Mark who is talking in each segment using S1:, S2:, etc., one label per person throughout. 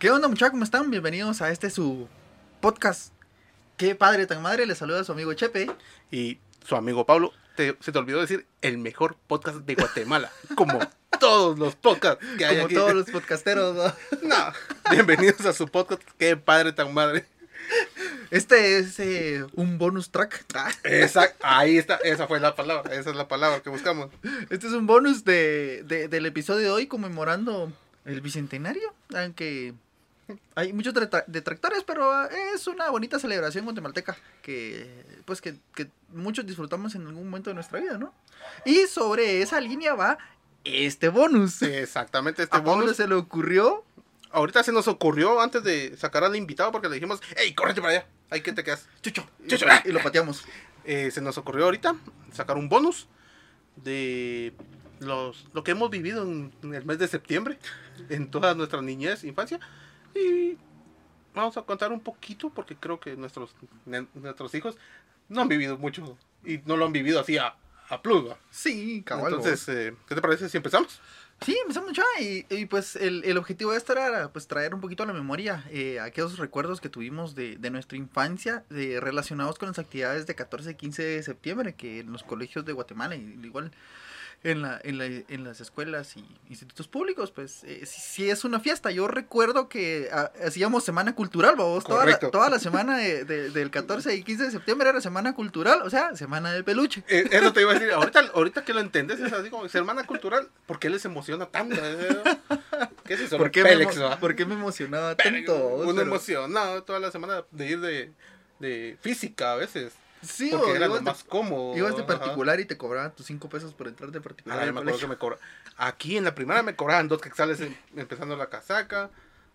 S1: ¿Qué onda muchachos? ¿Cómo están? Bienvenidos a este su podcast. Qué padre tan madre, les saluda su amigo Chepe.
S2: Y su amigo Pablo, te- se te olvidó decir el mejor podcast de Guatemala. como todos los podcasts que hay
S1: Como
S2: aquí.
S1: todos los podcasteros. ¿no?
S2: No, bienvenidos a su podcast. Qué padre tan madre.
S1: Este es eh, un bonus track. Ah,
S2: Exacto, ahí está, esa fue la palabra, esa es la palabra que buscamos.
S1: Este es un bonus de, de- del episodio de hoy conmemorando el bicentenario. Aunque hay muchos detra- detractores, pero ah, es una bonita celebración guatemalteca que pues que, que muchos disfrutamos en algún momento de nuestra vida, ¿no? Y sobre esa línea va este bonus.
S2: Exactamente, este
S1: a Pablo
S2: bonus.
S1: se le ocurrió
S2: Ahorita se nos ocurrió antes de sacar al invitado porque le dijimos, hey, córrete para allá, ahí que te quedas.
S1: Chucho,
S2: Chucho.
S1: y lo pateamos.
S2: Eh, se nos ocurrió ahorita sacar un bonus de los, lo que hemos vivido en, en el mes de septiembre, en toda nuestra niñez, infancia. Y vamos a contar un poquito porque creo que nuestros, nuestros hijos no han vivido mucho y no lo han vivido así a, a.
S1: Sí, cabal.
S2: Entonces, eh, ¿qué te parece si empezamos?
S1: Sí, empezamos ya y, y, pues el, el objetivo de esto era pues traer un poquito a la memoria eh, aquellos recuerdos que tuvimos de, de nuestra infancia de, relacionados con las actividades de 14 y 15 de septiembre que en los colegios de Guatemala y igual en, la, en, la- en las escuelas y institutos públicos pues eh, sí, sí es una fiesta. Yo recuerdo que ah, hacíamos semana cultural, vamos, toda la, toda la semana de- de- del 14 y 15 de septiembre era semana cultural, o sea, semana del peluche.
S2: Eh, eso te iba a decir, ahorita, ahorita que lo entendés, es así como, hermana cultural, ¿por qué les emociona tanto? ¿Qué es eso?
S1: ¿Por qué,
S2: Pélex,
S1: me, emo-
S2: ¿va?
S1: por qué me emocionaba tanto?
S2: Uno
S1: Pero-
S2: emocionado toda la semana de ir de, de física a veces.
S1: Sí,
S2: porque
S1: o
S2: era
S1: ibas
S2: lo
S1: de-
S2: más cómodo.
S1: Ibas de
S2: ajá.
S1: particular y te cobraban tus 5 pesos por entrar de particular.
S2: Ah, me acuerdo que me cobra. Aquí en la primera me cobraban dos quetzales em- empezando la casaca.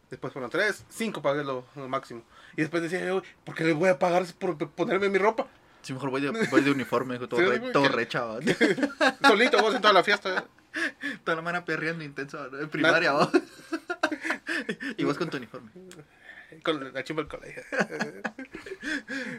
S2: Después fueron tres, cinco pagué lo, lo máximo. Y después decía yo, ¿por qué les voy a pagar por ponerme mi ropa?
S1: Sí, mejor voy de, voy de uniforme, todo,
S2: Sí,
S1: re, todo
S2: que-
S1: re chava.
S2: Solito vos en toda la fiesta.
S1: Toda la mano perreando intenso en primaria, ¿va? y vos con tu uniforme.
S2: Con la chimba del colegio.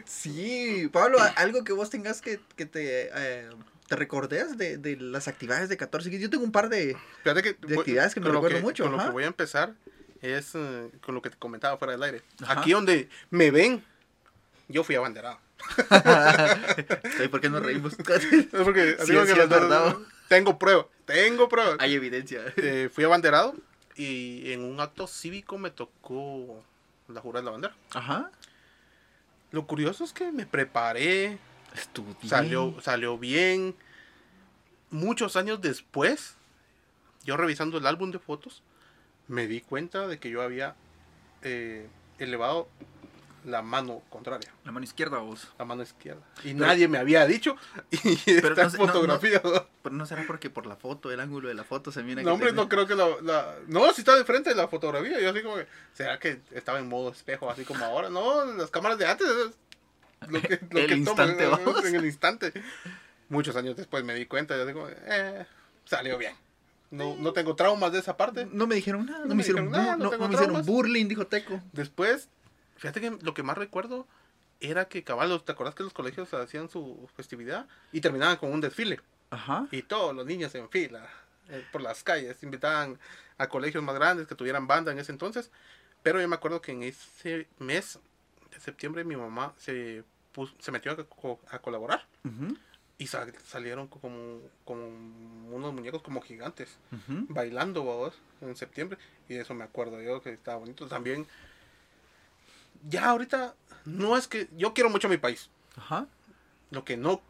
S1: Sí, Pablo, algo que vos tengas que, que te, eh, te de, de las actividades de 14 y Yo tengo un par de...
S2: Que
S1: actividades que me recuerdo mucho,
S2: Con lo que voy a empezar es eh, con lo que te comentaba fuera del aire.
S1: Ajá.
S2: Aquí donde me ven, yo fui abanderado.
S1: ¿Y por qué nos reímos?
S2: Es porque
S1: Sí,
S2: digo
S1: sí,
S2: que tengo prueba, tengo prueba.
S1: Hay evidencia.
S2: Eh, fui abanderado y en un acto cívico me tocó la jura de la bandera.
S1: Ajá.
S2: Lo curioso es que me preparé,
S1: Estudié.
S2: salió, salió bien. Muchos años después, yo revisando el álbum de fotos, me di cuenta de que yo había eh, elevado la mano contraria,
S1: La mano izquierda, vos.
S2: la mano izquierda. Y
S1: Pero-
S2: nadie me había dicho. Y
S1: Pero
S2: esta
S1: no sé- no- no-
S2: fotografía.
S1: Pero no será porque por la foto, el ángulo de la foto se mira
S2: No,
S1: que
S2: hombre, no creo que la, la- No, si está de frente de la fotografía. Yo así como que... ¿Será que estaba en modo espejo, así como ahora? No, las cámaras de antes... es Lo que, lo
S1: El
S2: que
S1: instante,
S2: toman,
S1: vamos.
S2: En el instante. Muchos años después me di cuenta. Yo digo, eh, salió bien. No, no tengo traumas de esa parte.
S1: No me dijeron nada, no,
S2: No
S1: me
S2: me
S1: hicieron,
S2: nada, no
S1: no-
S2: tengo
S1: no me hicieron burling, dijo Teco.
S2: Después, fíjate que lo que más recuerdo era que caballos, ¿te acuerdas que los colegios hacían su festividad y terminaban con un desfile?
S1: Ajá.
S2: Y todos los niños en fila eh, por las calles invitaban a colegios más grandes que tuvieran banda en ese entonces. Pero yo me acuerdo que en ese mes de septiembre mi mamá se, pus- se metió a, co- a colaborar y sa- salieron como, como unos muñecos como gigantes bailando babos, en septiembre y de eso me acuerdo yo que estaba bonito también ya ahorita no es que yo quiero mucho a mi país
S1: Ajá.
S2: lo que no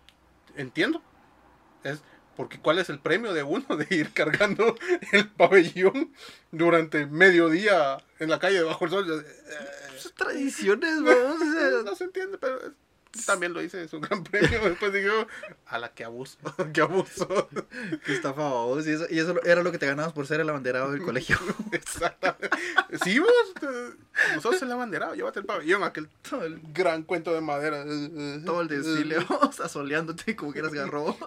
S2: entiendo es porque cuál es el premio de uno de ir cargando el pabellón durante medio día en la calle debajo del sol. Eh,
S1: Sus tradiciones, vamos.
S2: no se entiende, pero también lo hice, es un gran premio. Después digo, a la que abuso, que abuso.
S1: que estafa, vamos. Y eso, y eso era lo que te ganabas por ser el abanderado del colegio.
S2: Exactamente. Sí, vos, vos sos el abanderado, llévate el pabellón, aquel
S1: Todo el,
S2: gran cuento de madera.
S1: todo el desfile, vamos, asoleándote como que eras garrobo.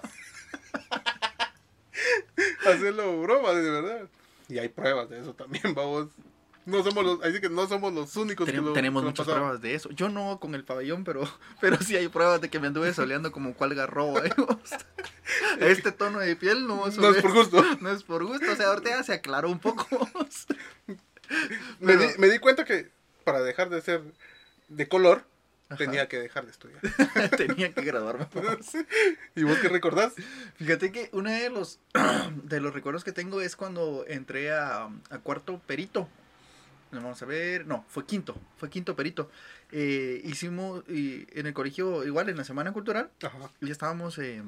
S2: Hacerlo broma, de verdad. Y hay pruebas de eso también, vamos. No somos los, así que no somos los únicos que
S1: Tenemos,
S2: lo-
S1: tenemos
S2: que
S1: muchas pruebas de eso. Yo no con el pabellón, pero, pero sí hay pruebas de que me anduve soleando como cual garrobo. ¿eh? Este tono de piel no,
S2: es por gusto.
S1: No es por gusto. O sea, ahorita ya se aclaró un poco.
S2: Me,
S1: Pero-
S2: di, me di cuenta que para dejar de ser de color,
S1: Ajá.
S2: tenía que dejar de estudiar.
S1: Tenía que graduarme.
S2: ¿Y vos qué recordás?
S1: Fíjate que uno de los, de los recuerdos que tengo es cuando entré a, a cuarto perito. Vamos a ver, no, fue quinto, fue quinto perito. Eh, hicimos y en el colegio, igual en la Semana Cultural,
S2: Ajá.
S1: ya estábamos, eh,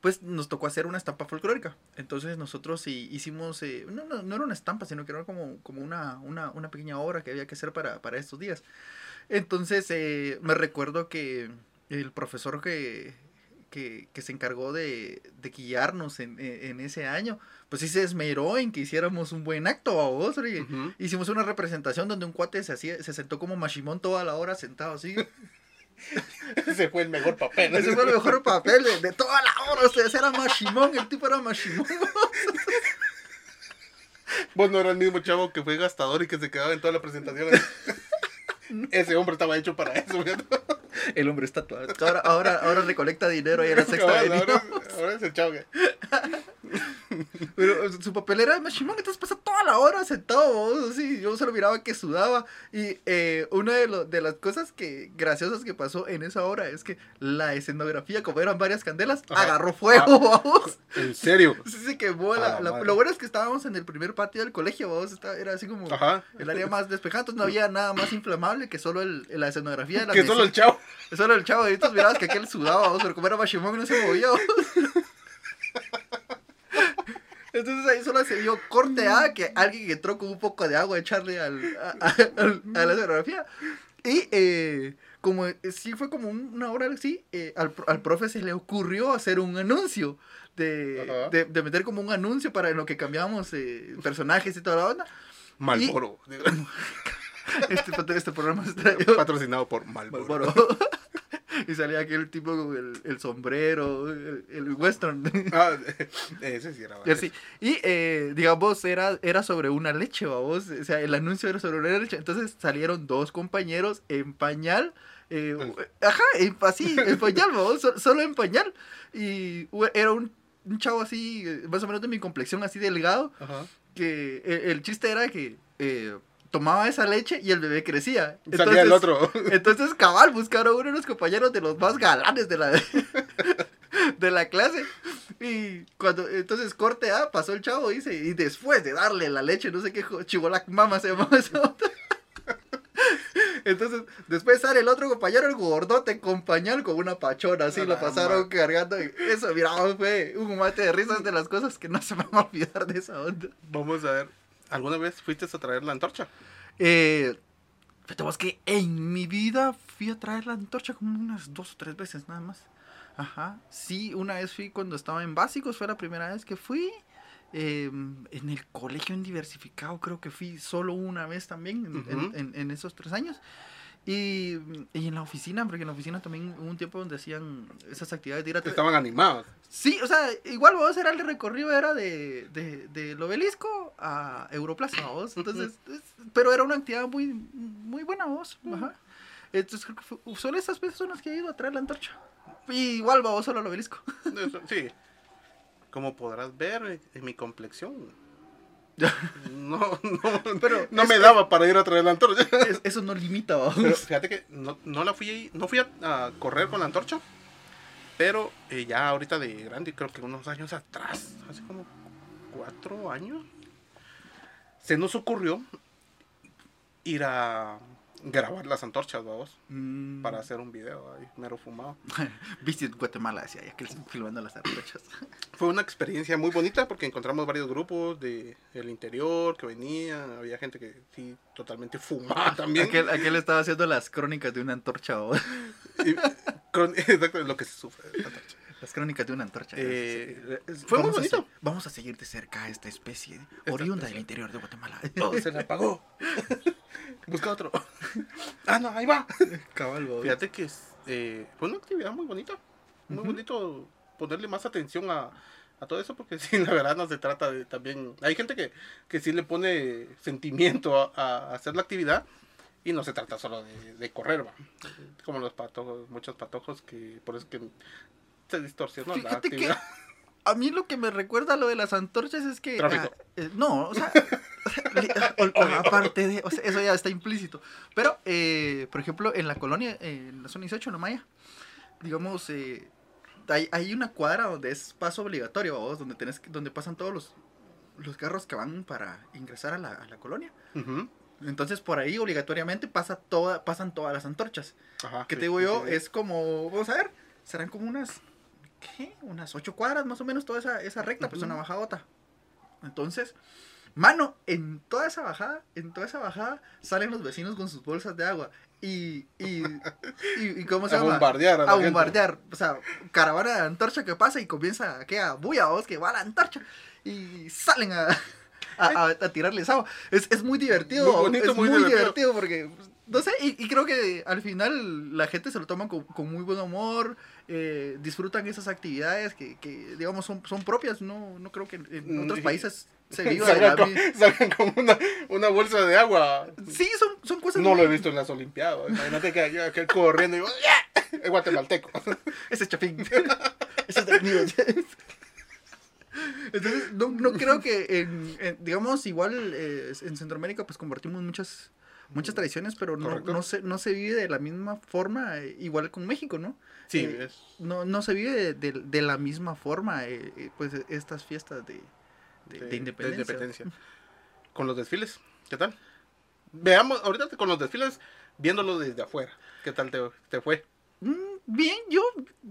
S1: pues nos tocó hacer una estampa folclórica. Entonces nosotros sí hicimos, eh, no, no, no era una estampa, sino que era como, como una, una, una pequeña obra que había que hacer para, para estos días. Entonces eh, me recuerdo que el profesor que, que, que se encargó de, de guiarnos en, en- en ese año, pues sí se esmeró en que hiciéramos un buen acto, a vos. Hicimos una representación donde un cuate se, hacía, se sentó como machimón toda la hora sentado así.
S2: Ese fue el mejor papel.
S1: Ese fue el mejor papel de, de toda la hora. O sea, ese era Mashimón, el tipo era Mashimón.
S2: Vos no era el mismo chavo que fue gastador y que se quedaba en toda la presentación. Ese hombre estaba hecho para eso.
S1: El hombre está. Ahora, ahora, ahora recolecta dinero y era sexta
S2: Cabal,
S1: avenida.
S2: ahora, ahora es el chavo.
S1: Pero su papel era de Mashimón, entonces pasa toda la hora sentado, vos, así. Yo solo miraba que sudaba. Y eh, una de, lo- de las cosas que graciosas que pasó en esa hora es que la escenografía, como eran varias candelas,
S2: Ajá.
S1: agarró fuego, vamos.
S2: En serio.
S1: Sí, se quemó. La,
S2: la
S1: lo bueno es que estábamos en el primer patio del colegio, vamos. Estaba- era así como
S2: Ajá.
S1: el área más despejada, entonces no había nada más inflamable que solo el, la escenografía de la
S2: Que solo el
S1: mesita.
S2: chavo.
S1: Solo el chavo, y entonces mirabas que aquel sudaba, vamos, pero como era Mashimón no se vamos. Entonces ahí solo se vio corte A, que alguien entró con un poco de agua a echarle al, a, a- al- a la escenografía. Y eh, como eh, sí fue como un- una hora así, eh, al, al profe se le ocurrió hacer un anuncio. De, de, de meter como un anuncio para en lo que cambiamos eh, personajes y toda la onda.
S2: Malboro.
S1: Este, este programa trajo
S2: Patrocinado por Malboro.
S1: Malboro. y salía aquel tipo con el, el sombrero, el, el western.
S2: Ah, ese sí era.
S1: y así. Y, eh, digamos, era, era sobre una leche, vamos. O sea, el anuncio era sobre una leche. Entonces salieron dos compañeros en pañal. eh, ajá, en- así, en pañal, vamos, so- solo en pañal. Y era un, un chavo así, eh, más o menos de mi complexión, así delgado.
S2: Ajá.
S1: Que el, el chiste era que eh, tomaba esa leche y el bebé crecía.
S2: Salía el otro.
S1: Entonces, cabal, buscaron uno de los compañeros de los más galanes de la, de la clase. Y cuando, entonces, corte A, pasó el chavo, dice, y después de darle la leche, no sé qué, chibolac mama se llamaba esa otra. Entonces, después sale el otro compañero, el gordote, con pañal, con una pachona, así, lo
S2: la
S1: pasaron cargando. y Eso, mira, fue un mate de risas de las cosas que no se van a olvidar de esa onda.
S2: Vamos a ver. ¿Alguna vez fuiste a traer la antorcha?
S1: Eh, fíjate vos que en mi vida fui a traer la antorcha como unas dos o tres veces nada más. Ajá. Sí, una vez fui cuando estaba en básicos, fue la primera vez que fui. Eh, en el colegio en diversificado creo que fui solo una vez también en, en-
S2: Ujú.
S1: en- en esos tres años. Y, y en la oficina, porque en la oficina también hubo un tiempo donde hacían esas actividades de ir a
S2: Estaban animados.
S1: Sí, o sea, igual vos era el recorrido, era de, de, del obelisco a Europlaza, vos. Entonces, es- pero era una actividad muy, muy buena, vos. Ajá. Entonces, creo que fue- solo esas veces son las que he ido a traer la antorcha. Y igual vos solo al obelisco.
S2: Sí. Como podrás ver en mi complexión. No, no,
S1: Pero
S2: no me daba para ir a traer la antorcha.
S1: Es- eso no limita, vos.
S2: Pero fíjate que no, no la fui, no fui a, a correr con la antorcha. Pero eh, ya ahorita de grande, creo que unos años atrás, hace como cuatro años, se nos ocurrió ir a grabar las antorchas, vamos,
S1: Mm.
S2: para hacer un video ahí, mero fumado.
S1: Visit Guatemala, decía, ya que él filmando las antorchas.
S2: Fue una experiencia muy bonita porque encontramos varios grupos de el interior que venían, había gente que sí totalmente fumaba también.
S1: Aquel, aquel estaba haciendo las crónicas de una antorcha.
S2: Y- cron- exacto, lo que se sufre de la antorcha.
S1: Las crónicas de una antorcha.
S2: Eh,
S1: Es-
S2: fue muy
S1: vamos a
S2: bonito.
S1: se- vamos a seguir de cerca a esta especie oriunda del interior de Guatemala.
S2: Oh, se le apagó. Busca otro. Ah, no, ahí va.
S1: Cabal, vos.
S2: Fíjate que es, eh, fue una actividad muy bonita. Muy bonito ponerle más atención a, a todo eso porque sí, la verdad no se trata de también... Hay gente que, que sí le pone sentimiento a, a hacer la actividad y no se trata solo de, de correr, va. Como los patojos, muchos patojos que por eso que se distorsiona la
S1: que
S2: actividad.
S1: A mí lo que me recuerda a lo de las antorchas es que...
S2: Tráfico.
S1: ah, eh, no, o sea... o aparte de, o sea, eso ya está implícito. Pero, eh, por ejemplo, en la colonia, eh, en la zona 18, en la Maya, digamos, eh, hay, hay una cuadra donde es paso obligatorio, ¿vos? donde tenés, que- donde pasan todos los, los carros que van para ingresar a la, a la colonia. Entonces, por ahí obligatoriamente pasa toda, pasan todas las antorchas.
S2: Ajá,
S1: ¿Qué
S2: sí,
S1: te digo
S2: sí,
S1: yo?
S2: sí.
S1: Es como, vamos a ver, serán como unas, ¿qué? Unas ocho cuadras más o menos toda esa, esa recta, pues
S2: Ujú.
S1: una bajadota. Entonces, mano, en toda esa bajada, en toda esa bajada, salen los vecinos con sus bolsas de agua. Y, y, y, y ¿cómo se
S2: A
S1: llama?
S2: bombardear a
S1: a
S2: gente.
S1: bombardear. O sea, caravana de antorcha que pasa y comienza a que a bulla, vos, que va la antorcha. Y salen a, a, tirarles agua. Es, es muy divertido.
S2: Muy bonito,
S1: es
S2: muy
S1: muy,
S2: divertido.
S1: divertido. porque, pues, no sé, y, y creo que al final la gente se lo toma con, con muy buen humor. Eh, disfrutan esas actividades que, que, digamos, son, son propias. No, no creo que en,
S2: Mm,
S1: otros países se viva de
S2: salgan,
S1: la
S2: con, salgan con una, una bolsa de agua.
S1: Sí, son, son cosas.
S2: No lo he visto en las Olimpiadas. Imagínate que aquel corriendo y digo, ¡Ya! Es guatemalteco.
S1: Ese es chapín. Ese es mío. Entonces, no, no creo que, en, en- digamos, igual eh, en Centroamérica pues compartimos muchas muchas tradiciones, pero no, no, se, no se vive de la misma forma, eh, igual con México, ¿no?
S2: Sí,
S1: Eh,
S2: es
S1: No, no se vive de, de- de la misma forma, eh, eh, pues estas fiestas de, de, de independencia.
S2: Con los desfiles, ¿qué tal? Veamos, ahorita con los desfiles, viéndolo desde afuera. ¿Qué tal te, te fue?
S1: Mm, Bien, yo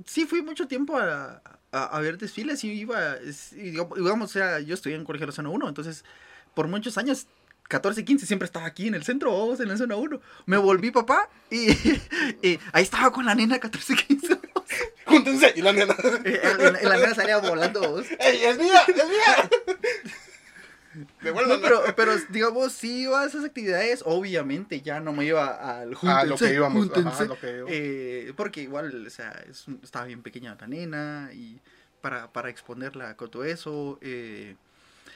S1: sí fui mucho tiempo a, a, a ver desfiles y iba, y digamos, o sea, yo estudié en Colegio Zona 1, entonces por muchos años, 14, 15, siempre estaba aquí en el centro, vamos, en la Zona 1. Me volví papá y, y ahí estaba con la nena 14, 15.
S2: Júntense y la nena.
S1: Y la, y la nena salía volando, vos.
S2: ¡Ey, es mía! ¡Es mía! Devuélvanla.
S1: No, pero, pero digamos, sí iba a esas actividades, obviamente ya no me iba al júntense,
S2: Ah, lo que íbamos. Ajá, lo que íbamos.
S1: Eh, porque igual, o sea, es estaba bien pequeña la nena y para, para exponerla con todo eso. eh,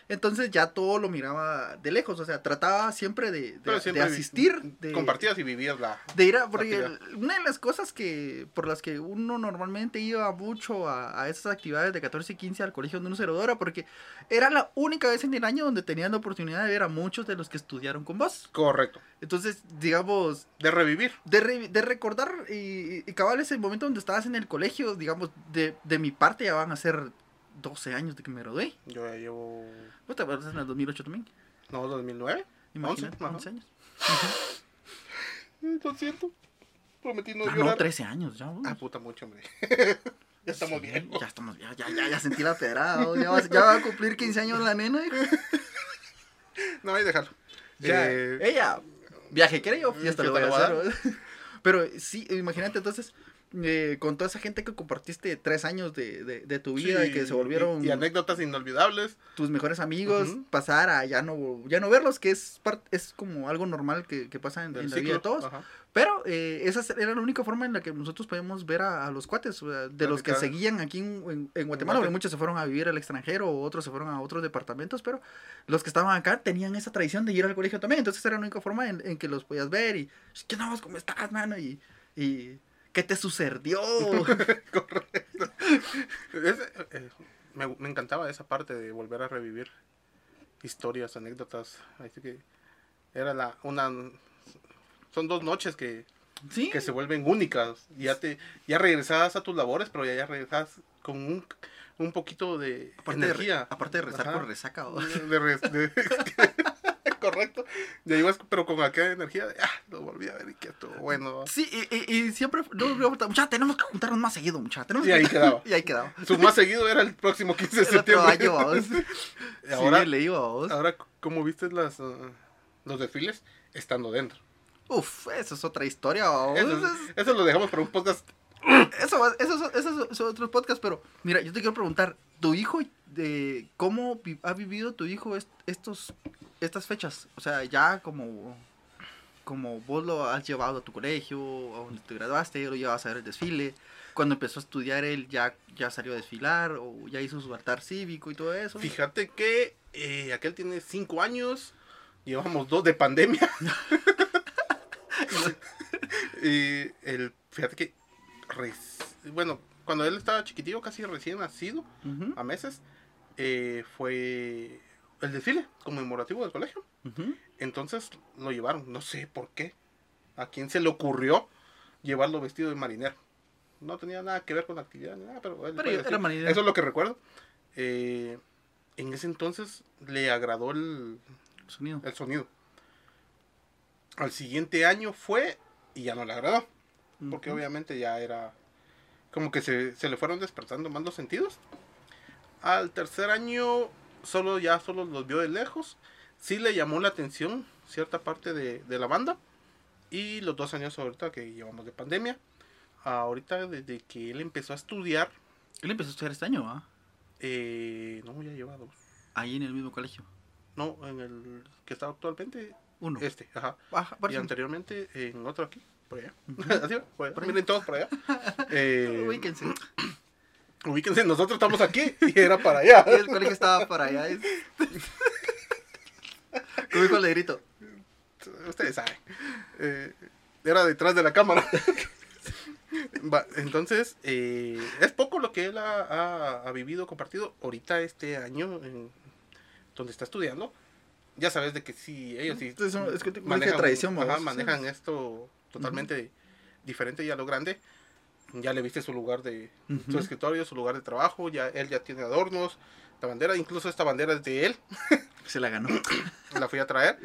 S1: entonces ya todo lo miraba de lejos, o sea, trataba siempre de, de- asistir. De,
S2: Compartías y vivías la...
S1: de ir a, porque una de las cosas que por las que uno normalmente iba mucho a, a esas actividades de 14 y 15 al colegio donde uno se graduara, porque era la única vez en el año donde tenían la oportunidad de ver a muchos de los que estudiaron con vos.
S2: Correcto.
S1: Entonces, digamos,
S2: De revivir.
S1: de, re- de recordar y, y cabal ese momento donde estabas en el colegio, digamos, de, de mi parte ya van a ser 12 años de que me gradué.
S2: Yo ya llevo...
S1: ¿Vos te acuerdas en el 2008 también?
S2: No, 2009.
S1: Imagínate,
S2: 11, ajá.
S1: 11 años.
S2: Lo siento. Prometí no
S1: Ah, no,
S2: llorar.
S1: 13 años ya. vos.
S2: Ah, puta, mucho, hombre. ya estamos
S1: Sí,
S2: bien.
S1: Ya estamos bien, ya, ya, ya sentí la pedrada. Ya va, ya va a cumplir 15 años la nena. hijo.
S2: No, ahí déjalo.
S1: Ya,
S2: Eh,
S1: ella, viaje quiere yo, fiesta le voy a
S2: fiesta
S1: hacer. Pero sí, imagínate entonces, eh, con toda esa gente que compartiste tres años de, de, de tu vida y que se volvieron
S2: Y, y anécdotas inolvidables.
S1: tus mejores amigos,
S2: Ujú.
S1: pasar a ya no, ya no verlos, que es, es como algo normal que, que pasa en, en la vida de todos.
S2: Ajá.
S1: Pero eh, esa era la única forma en la que nosotros podíamos ver a, a los cuates, de los que seguían aquí en, en- en Guatemala,
S2: Guate-
S1: porque muchos se fueron a vivir al extranjero, otros se fueron a otros departamentos, pero los que estaban acá tenían esa tradición de ir al colegio también, entonces era la única forma en, en que los podías ver y, ¿qué no, cómo estás, mano? Y, y ¿qué te sucedió?
S2: Correcto. Eh, me, me encantaba esa parte de volver a revivir historias, anécdotas. Así que era la una son dos noches que,
S1: sí,
S2: que se vuelven únicas. Ya te ya regresabas a tus labores, pero ya, ya regresabas con un, un poquito de
S1: aparte, de, re-
S2: energía.
S1: aparte de rezar
S2: Ajá.
S1: por resaca. ¿o?
S2: De de- correcto. Ya ibas, pero con aquella energía de, ah, lo volví a ver y que estuvo bueno.
S1: Sí, y, y, y siempre, no, no, mucha, tenemos que juntarnos más seguido, mucha. tenemos
S2: Y ahí quedaba.
S1: y ahí quedaba.
S2: Su más seguido era el próximo 15 de
S1: El otro
S2: septiembre.
S1: año.
S2: Y ahora,
S1: sí, le digo a
S2: ahora, ¿cómo viste las, ah, los desfiles estando dentro?
S1: Uf, eso es otra historia.
S2: Eso, lo dejamos para un podcast.
S1: es- eso, eso es- eso es- son otros podcasts, pero mira, yo te quiero preguntar, ¿tu hijo, de cómo vi- ha vivido tu hijo est- estos, estas fechas? O sea, ya como, como vos lo has llevado a tu colegio, a donde te graduaste, lo llevas a ver el desfile. Cuando empezó a estudiar él ya, ya salió a desfilar o ya hizo su altar cívico y todo eso.
S2: Fíjate que eh, aquel tiene 5 años. Llevamos dos de pandemia. y el, fíjate que, res- bueno, cuando él estaba chiquitillo, casi recién nacido, a meses, eh, fue el desfile conmemorativo del colegio. Entonces lo llevaron, no sé por qué. ¿A quién se le ocurrió llevarlo vestido de marinero? No tenía nada que ver con la actividad ni nada, pero, él
S1: Pero era marinero.
S2: Eso es lo que recuerdo. Eh, en ese entonces le agradó el,
S1: Sonido.
S2: el sonido. Al siguiente año fue y ya no le agradó. Porque obviamente ya era como que se, se le fueron despertando más los sentidos. Al tercer año solo ya solo los vio de lejos. Sí le llamó la atención cierta parte de, de la banda. Y los dos años ahorita que llevamos de pandemia. Ahorita desde que él empezó a estudiar.
S1: Él empezó a estudiar este año, ¿ah?
S2: eh, no, ya lleva dos.
S1: Ahí en el mismo colegio.
S2: No, en el que está actualmente.
S1: Uno.
S2: Este, ajá. Y anteriormente en otro aquí, por allá. Así por allá.
S1: Por.
S2: Miren todos por allá. Eh,
S1: Ubíquense.
S2: nosotros estamos aquí y era para allá.
S1: Y el colegio estaba para allá. Como dijo el negrito.
S2: Ustedes saben. Eh, era detrás de la cámara. Va, entonces, eh, es poco lo que él ha, ha- ha vivido, compartido. Ahorita este año, en- donde está estudiando, ya sabes de que sí, ellos sí
S1: Es que de tradición,
S2: ajá, manejan esto totalmente diferente y a lo grande. Ya le viste su lugar de su escritorio, su lugar de trabajo, ya él ya tiene adornos, la bandera, incluso esta bandera es de él,
S1: Se la ganó.
S2: la fui a traer.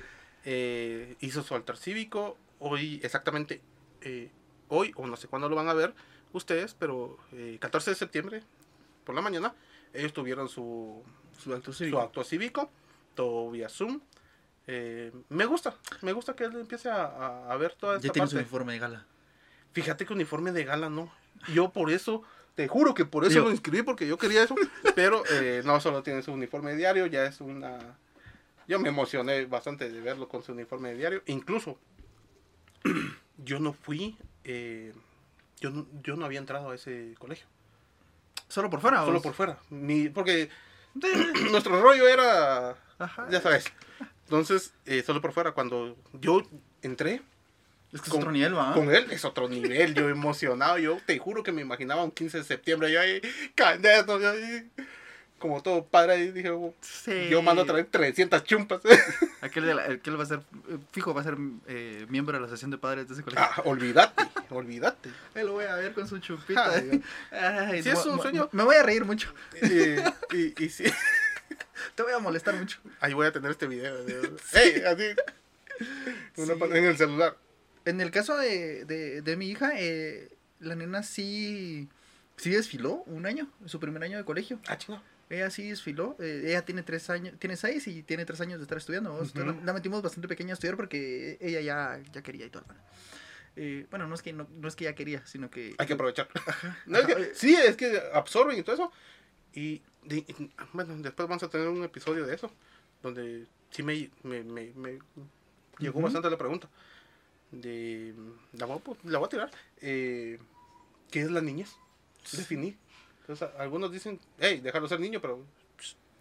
S2: eh, hizo su altar cívico. Hoy, exactamente, eh, hoy, o no sé cuándo lo van a ver ustedes, pero eh, 14 de septiembre, por la mañana, ellos tuvieron su,
S1: Su acto
S2: su
S1: cívico.
S2: acto cívico, todo vía Zoom. Eh, me gusta, me gusta que él empiece a, a- a ver toda esta
S1: Ya tiene su uniforme de gala.
S2: Fíjate que uniforme de gala no. Yo por eso, te juro que por eso
S1: Yo-
S2: lo inscribí, porque yo quería eso. pero eh, no solo tiene su uniforme diario, ya es una... Yo me emocioné bastante de verlo con su uniforme diario. Incluso, yo no fui... eh, yo, no, yo no había entrado a ese colegio.
S1: Solo por fuera.
S2: Solo por fuera. Ni, porque nuestro rollo era...
S1: Ajá.
S2: Ya sabes. Entonces, eh, solo por fuera. Cuando yo entré,
S1: Es que es otro nivel, ¿va?
S2: con él es otro nivel, yo emocionado, yo te juro que me imaginaba un 15 de septiembre, yo ahí, candeto, yo ahí, como todo padre, dije, oh,
S1: Sí.
S2: yo mando a traer 300 chumpas.
S1: Aquel, de la- aquel va a ser, eh, fijo, va a ser eh, miembro de la asociación de padres de ese colegio.
S2: ah, olvídate, olvídate.
S1: Ahí lo voy a ver con su chupita.
S2: Ay,
S1: Ay,
S2: Sí, es un sueño.
S1: Me voy a reír mucho.
S2: Y, y, y sí,
S1: Te voy a molestar mucho.
S2: ahí voy a tener este video. de- Ey, así, una
S1: Sí.
S2: en el celular.
S1: En el caso de, de, de mi hija, eh, la nena sí, sí desfiló un año, su primer año de colegio.
S2: Ah, chingo.
S1: Ella sí desfiló. eh, ella tiene tres años, tiene seis y tiene tres años de estar estudiando. la, la metimos bastante pequeña a estudiar porque ella ya, ya quería y todo. Eh, bueno, no es que no, no es que ya quería, sino que
S2: Hay que aprovechar. No, es que-
S1: Ajá.
S2: sí, es que absorben y todo eso. Y, bueno, después vamos a tener un episodio de eso, donde sí me, me, me- me llegó bastante la pregunta. De, la, voy a, la voy a tirar. Eh, ¿Qué es la niñez? Definir. Entonces, algunos dicen, hey, déjalo ser niño, pero,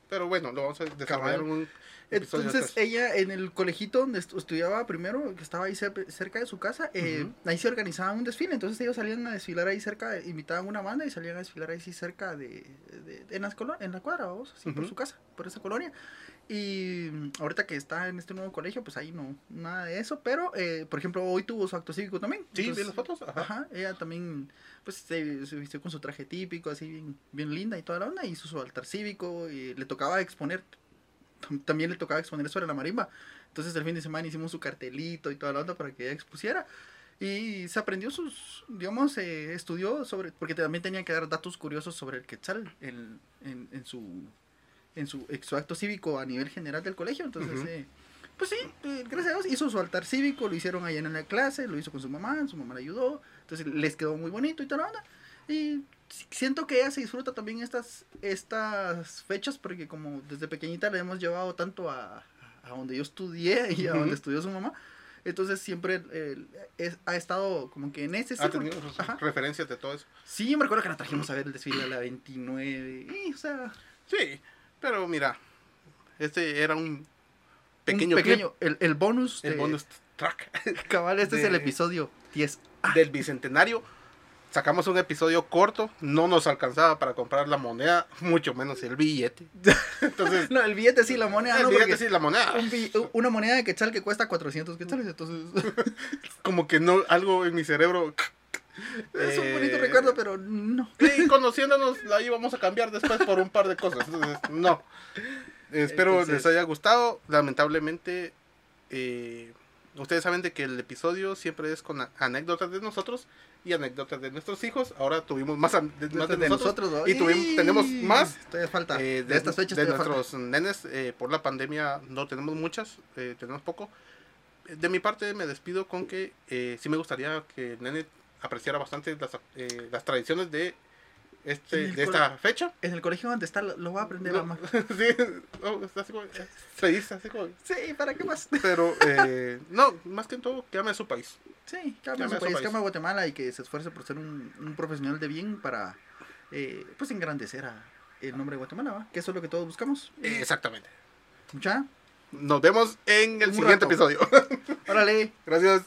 S2: pero bueno, lo vamos a desarrollar en un
S1: Entonces ella en el colegito donde estu- estudiaba primero, que estaba ahí cer- cerca de su casa, eh, ahí se organizaba un desfile. Entonces ellos salían a desfilar ahí cerca, invitaban una banda y salían a desfilar ahí sí cerca de, de- en, las en la cuadra, vamos, así por su casa, por esa colonia. Y ahorita que está en este nuevo colegio, pues ahí no, nada de eso. Pero, eh, por ejemplo, hoy tuvo su acto cívico también.
S2: Sí, vi las fotos. Ajá.
S1: Ajá, ella también, pues se, se vistió con su traje típico, así bien, bien linda y toda la onda, hizo su altar cívico y le tocaba exponer, tam- también le tocaba exponer sobre la marimba. Entonces el fin de semana hicimos su cartelito y toda la onda para que ella expusiera. Y se aprendió sus, digamos, eh, estudió sobre, porque también tenía que dar datos curiosos sobre el Quetzal en, en, en su, en, su, en su acto cívico a nivel general del colegio. Entonces,
S2: Ujú.
S1: eh, pues sí, eh, gracias a Dios hizo su altar cívico, lo hicieron ahí en la clase, lo hizo con su mamá, su mamá le ayudó, entonces les quedó muy bonito y toda la onda. Y si- siento que ella se disfruta también estas, estas fechas porque como desde pequeñita le hemos llevado tanto a, a donde yo estudié y a
S2: Ujú.
S1: donde estudió su mamá. Entonces siempre eh, es- ha estado como que en ese
S2: Ha
S1: círculo.
S2: tenido referencias de todo eso.
S1: Sí, yo me recuerdo que la trajimos a ver el desfile a la 29. Y, o sea,
S2: Sí, pero mira, este era un
S1: un
S2: pequeño,
S1: pequeño, el, el bonus,
S2: el
S1: de-
S2: bonus track
S1: cabal, este es el episodio 10.
S2: del bicentenario sacamos un episodio corto, no nos alcanzaba para comprar la moneda, mucho menos el billete. Entonces,
S1: No, el billete sí, la moneda
S2: el
S1: no.
S2: billete sí, la moneda.
S1: un una moneda de quetzal que cuesta 400 quetzales, entonces
S2: Como que no, algo en mi cerebro.
S1: es un bonito
S2: eh,
S1: recuerdo, pero no.
S2: Y conociéndonos la íbamos a cambiar después por un par de cosas. Entonces, no. Espero
S1: Entonces-
S2: les haya gustado. Lamentablemente, eh, ustedes saben de que el episodio siempre es con anécdotas de nosotros y anécdotas de nuestros hijos. Ahora tuvimos más, an- de, más de
S1: de
S2: nosotros.
S1: nosotros, ¿no?
S2: y tuvimos, tenemos más
S1: Todavía falta.
S2: eh,
S1: de, estas fechas
S2: de
S1: todavía falta.
S2: nuestros nenes. eh, por la pandemia no tenemos muchas, eh, tenemos poco. De mi parte me despido con que sí me gustaría que el nene apreciara bastante las, eh, las tradiciones de, este,
S1: En
S2: de esta fecha.
S1: En el colegio donde está lo lo va a aprender
S2: No,
S1: a amar.
S2: sí, no, está así como- se dice así como-
S1: Sí, ¿para qué más?
S2: Pero eh, no, más que todo, que ame a su país.
S1: Sí, que ame a su
S2: su
S1: país, que
S2: país.
S1: ame a Guatemala y que se esfuerce por ser un, un profesional de bien para, eh, pues, engrandecer a el nombre de Guatemala, ¿va? Que eso es lo que todos buscamos.
S2: Exactamente.
S1: ¿Ya?
S2: Nos vemos en el
S1: Un
S2: siguiente
S1: rato.
S2: episodio.
S1: Órale.
S2: Gracias.